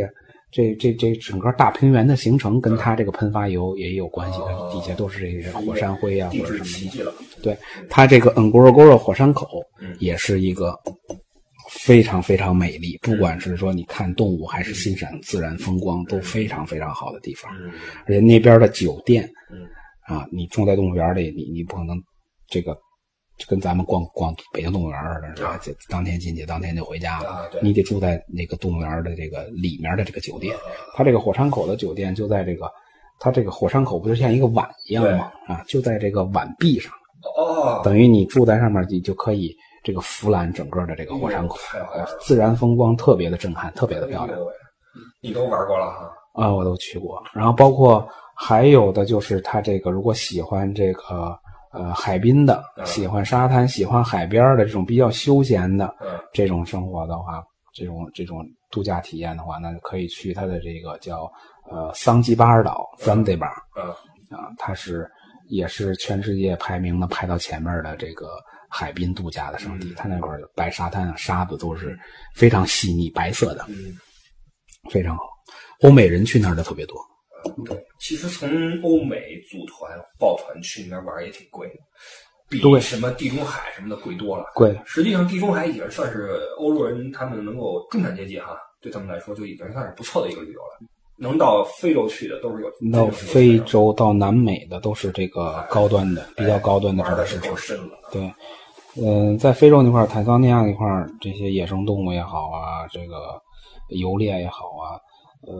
Speaker 1: 这这这整个大平原的形成跟它这个喷发油也有关系底下都是这些火山灰啊或者什么对，它这个恩古尔古尔火山口
Speaker 2: 嗯。
Speaker 1: 也是一个非常非常美丽，不管是说你看动物还是欣赏自然风光，都非常非常好的地方。
Speaker 2: 嗯。
Speaker 1: 而且那边的酒店
Speaker 2: 嗯。
Speaker 1: 啊，你住在动物园里，你你不可能这个就跟咱们逛逛北京动物园似的，是吧？就当天进去，当天就回家了。
Speaker 2: 啊
Speaker 1: 你得住在那个动物园的这个里面的这个酒店。它这个火山口的酒店就在这个，它这个火山口不就像一个碗一样吗？啊，就在这个碗壁上，
Speaker 2: 哦，
Speaker 1: 等于你住在上面，你就可以这个俯览整个的这个火山口自然风光特别的震撼，特别的漂亮
Speaker 2: 你都玩过了哈？
Speaker 1: 啊，我都去过。然后包括还有的就是它这个，如果喜欢这个呃海滨的，
Speaker 2: 嗯
Speaker 1: 喜欢沙滩、喜欢海边的这种比较休闲的
Speaker 2: 嗯
Speaker 1: 这种生活的话，这种这种度假体验的话，那就可以去它的这个叫呃桑基巴尔岛 （Zanzibar）
Speaker 2: 嗯
Speaker 1: 啊，它是也是全世界排名呢排到前面的这个海滨度假的圣地。
Speaker 2: 嗯
Speaker 1: 它那块儿白沙滩啊，沙子都是非常细腻白色的，
Speaker 2: 嗯。
Speaker 1: 非常好。欧美人去那儿的特别多。
Speaker 2: 对，其实从欧美组团抱团去那边玩也挺贵的，比什么地中海什么的贵多了。
Speaker 1: 贵
Speaker 2: 实际上地中海已经算是欧洲人他们能够中产阶级哈，对他们来说就已经算是不错的一个旅游了。能到非洲去的都是有
Speaker 1: 到非洲到南美的都是这个高端的、比较高端的这个市场。
Speaker 2: 够深了。
Speaker 1: 对，嗯、在非洲那块儿，坦桑尼亚那块儿，这些野生动物也好啊，这个游猎也好啊，呃，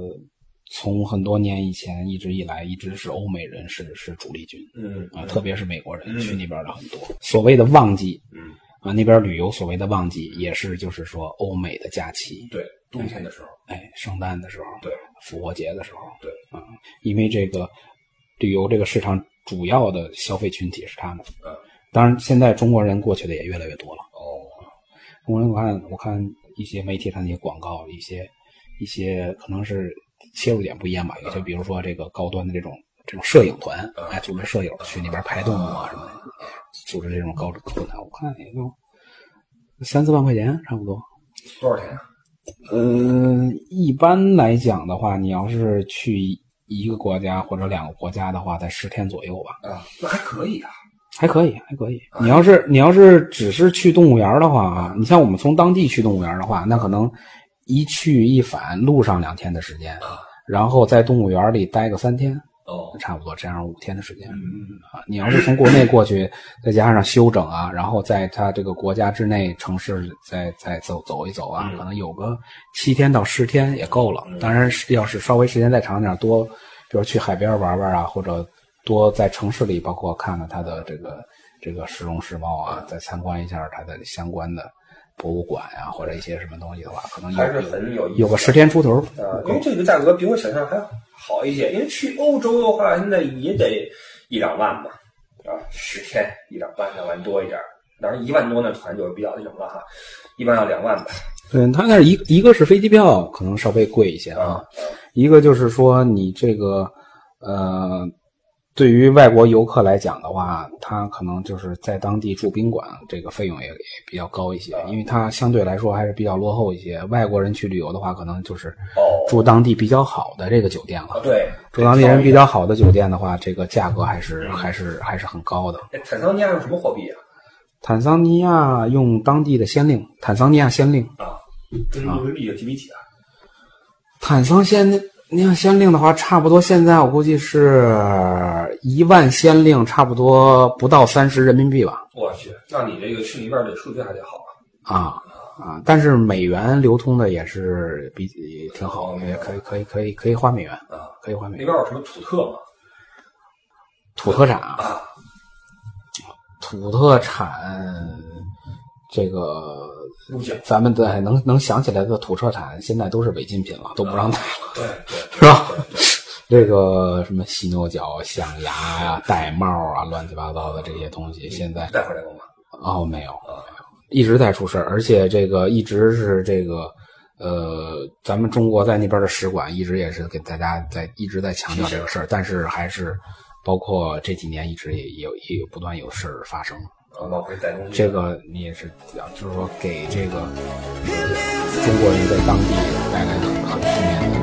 Speaker 1: 从很多年以前一直以来，一直是欧美人是是主力军
Speaker 2: 嗯
Speaker 1: 啊，特别是美国人
Speaker 2: 嗯
Speaker 1: 去那边的很多。所谓的旺季
Speaker 2: 嗯，
Speaker 1: 啊，那边旅游所谓的旺季，也是就是说欧美的假期，
Speaker 2: 对，冬天的时候，
Speaker 1: 哎，圣诞的时候，
Speaker 2: 对，
Speaker 1: 复活节的时候，
Speaker 2: 对
Speaker 1: 啊，因为这个旅游这个市场主要的消费群体是他们。
Speaker 2: 嗯，
Speaker 1: 当然，现在中国人过去的也越来越多了。
Speaker 2: 哦，
Speaker 1: 中国人，我看我看一些媒体上的一些广告，一些一些可能是切入点不一样吧。有些比如说这个高端的这种这种摄影团，组织摄影去那边拍动物啊什么的，组织这种高高团，我看也就三四万块钱差不多。
Speaker 2: 多少钱啊？
Speaker 1: 嗯，一般来讲的话，你要是去一个国家或者两个国家的话，在十天左右吧，
Speaker 2: 啊，那还可以啊。
Speaker 1: 还可以，还可以。你要是你要是只是去动物园的话啊，你像我们从当地去动物园的话，那可能一去一返路上两天的时间，
Speaker 2: 啊，
Speaker 1: 然后在动物园里待个三天，
Speaker 2: 哦，
Speaker 1: 差不多这样五天的时间。
Speaker 2: 嗯
Speaker 1: 啊，你要是从国内过去，再加上休整啊，然后在他这个国家之内城市再再走走一走啊，
Speaker 2: 嗯
Speaker 1: 可能有个七天到十天也够了。当然是要是稍微时间再长点，多比如去海边玩玩啊，或者多在城市里，包括看看它的这个这个市容市貌啊，再参观一下它的相关的博物馆呀、或者一些什么东西的话，可能
Speaker 2: 还是很有意思
Speaker 1: 有个十天出头。
Speaker 2: 啊，因为这个价格比我想象还好一些。因为去欧洲的话，现在也得一两万吧，啊，十天一两万，两万多一点儿。当然，一万多那团就是比较那什么了哈，一般要两万吧。
Speaker 1: 对，他那一一个是飞机票可能稍微贵一些啊
Speaker 2: 啊，
Speaker 1: 一个就是说你这个呃，对于外国游客来讲的话，他可能就是在当地住宾馆，这个费用也也比较高一些，因为它相对来说还是比较落后一些。外国人去旅游的话，可能就是
Speaker 2: 哦
Speaker 1: 住当地比较好的这个酒店
Speaker 2: 啊，
Speaker 1: 了。
Speaker 2: 对，
Speaker 1: 住当地人比较好的酒店的话，这个价格还是还是还是很高的。
Speaker 2: 哎坦桑尼亚用什么货币啊？
Speaker 1: 坦桑尼亚用当地的先令，坦桑尼亚先令。
Speaker 2: 啊，跟人民币的几比几啊？
Speaker 1: 坦桑先你要先令的话，差不多现在我估计是一万先令，差不多不到三十人民币吧。
Speaker 2: 我去，那你这个去那边的数据还得好啊。
Speaker 1: 啊啊！但是美元流通的也是比也挺好的，也可以可以可以可以换美元
Speaker 2: 啊，
Speaker 1: 可以换美元。
Speaker 2: 那边有什么土特吗？
Speaker 1: 土特产啊，
Speaker 2: 啊，
Speaker 1: 土特产这个咱们在能能想起来的土特产，现在都是违禁品了，都不让带了，
Speaker 2: 对对
Speaker 1: 是吧？这个什么犀牛角、象牙呀、玳瑁啊，乱七八糟的这些东西，现在
Speaker 2: 带回来过吗？
Speaker 1: 哦没有，一直在出事儿，而且这个一直是这个。呃，咱们中国在那边的使馆一直也是给大家在一直在强调这个事儿，但是还是包括这几年一直也也有也有不断有事儿发生。这个你也是，就是说给这个中国人在当地带来很负面的。